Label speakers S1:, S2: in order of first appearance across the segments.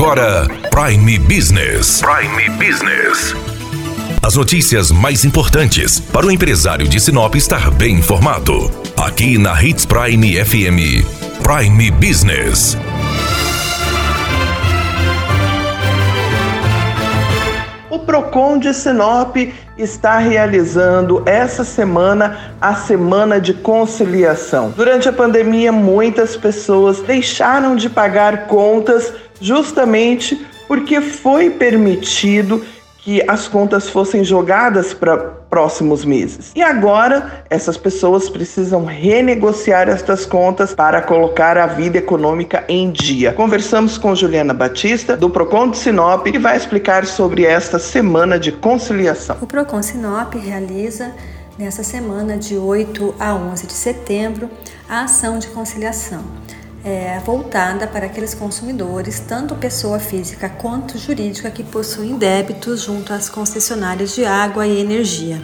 S1: agora Prime Business. Prime Business. As notícias mais importantes para o empresário de Sinop estar bem informado. Aqui na Hits Prime FM. Prime Business.
S2: O Procon de Sinop está realizando essa semana a semana de conciliação. Durante a pandemia, muitas pessoas deixaram de pagar contas justamente porque foi permitido que as contas fossem jogadas para próximos meses. E agora, essas pessoas precisam renegociar estas contas para colocar a vida econômica em dia. Conversamos com Juliana Batista, do Procon de Sinop, que vai explicar sobre esta semana de conciliação.
S3: O Procon Sinop realiza nessa semana de 8 a 11 de setembro a ação de conciliação é, voltada para aqueles consumidores, tanto pessoa física quanto jurídica, que possuem débitos junto às concessionárias de água e energia.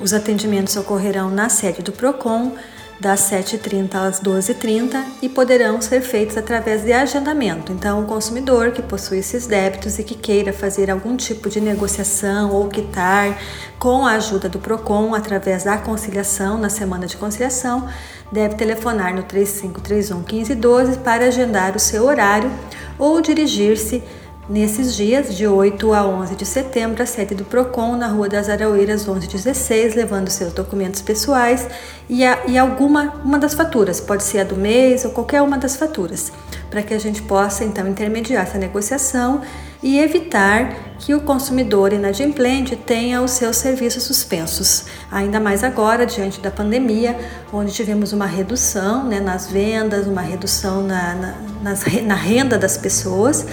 S3: Os atendimentos ocorrerão na sede do PROCON, das 7h30 às 12h30 e poderão ser feitos através de agendamento. Então, o consumidor que possui esses débitos e que queira fazer algum tipo de negociação ou quitar com a ajuda do PROCON através da conciliação, na semana de conciliação, deve telefonar no 3531 1512 para agendar o seu horário ou dirigir-se Nesses dias, de 8 a 11 de setembro, a sede do PROCON, na Rua das Araueiras 1116, levando seus documentos pessoais e, a, e alguma uma das faturas, pode ser a do mês ou qualquer uma das faturas, para que a gente possa então intermediar essa negociação e evitar que o consumidor inadimplente tenha os seus serviços suspensos. Ainda mais agora, diante da pandemia, onde tivemos uma redução né, nas vendas, uma redução na, na, nas, na renda das pessoas.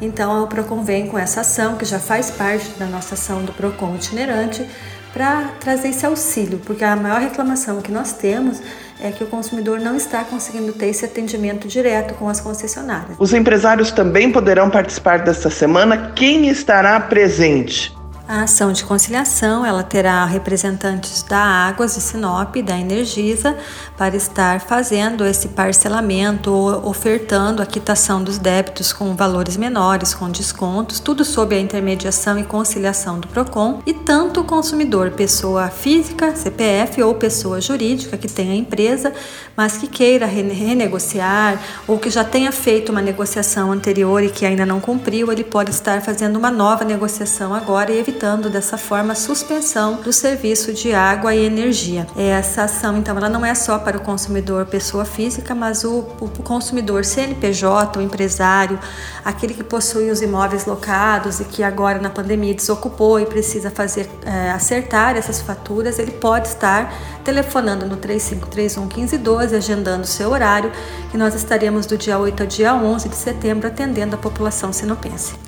S3: Então, o PROCON vem com essa ação, que já faz parte da nossa ação do PROCON itinerante, para trazer esse auxílio, porque a maior reclamação que nós temos é que o consumidor não está conseguindo ter esse atendimento direto com as concessionárias.
S2: Os empresários também poderão participar desta semana. Quem estará presente?
S3: A ação de conciliação ela terá representantes da Águas de Sinop, da Energisa, para estar fazendo esse parcelamento, ofertando a quitação dos débitos com valores menores, com descontos, tudo sob a intermediação e conciliação do PROCON. E tanto o consumidor, pessoa física, CPF ou pessoa jurídica que tenha empresa, mas que queira renegociar ou que já tenha feito uma negociação anterior e que ainda não cumpriu, ele pode estar fazendo uma nova negociação agora e evitar evitando dessa forma a suspensão do serviço de água e energia. Essa ação, então, ela não é só para o consumidor pessoa física, mas o, o consumidor CNPJ, o empresário, aquele que possui os imóveis locados e que agora na pandemia desocupou e precisa fazer é, acertar essas faturas, ele pode estar telefonando no 3531 1512, agendando seu horário, que nós estaremos do dia 8 ao dia 11 de setembro atendendo a população sinopense.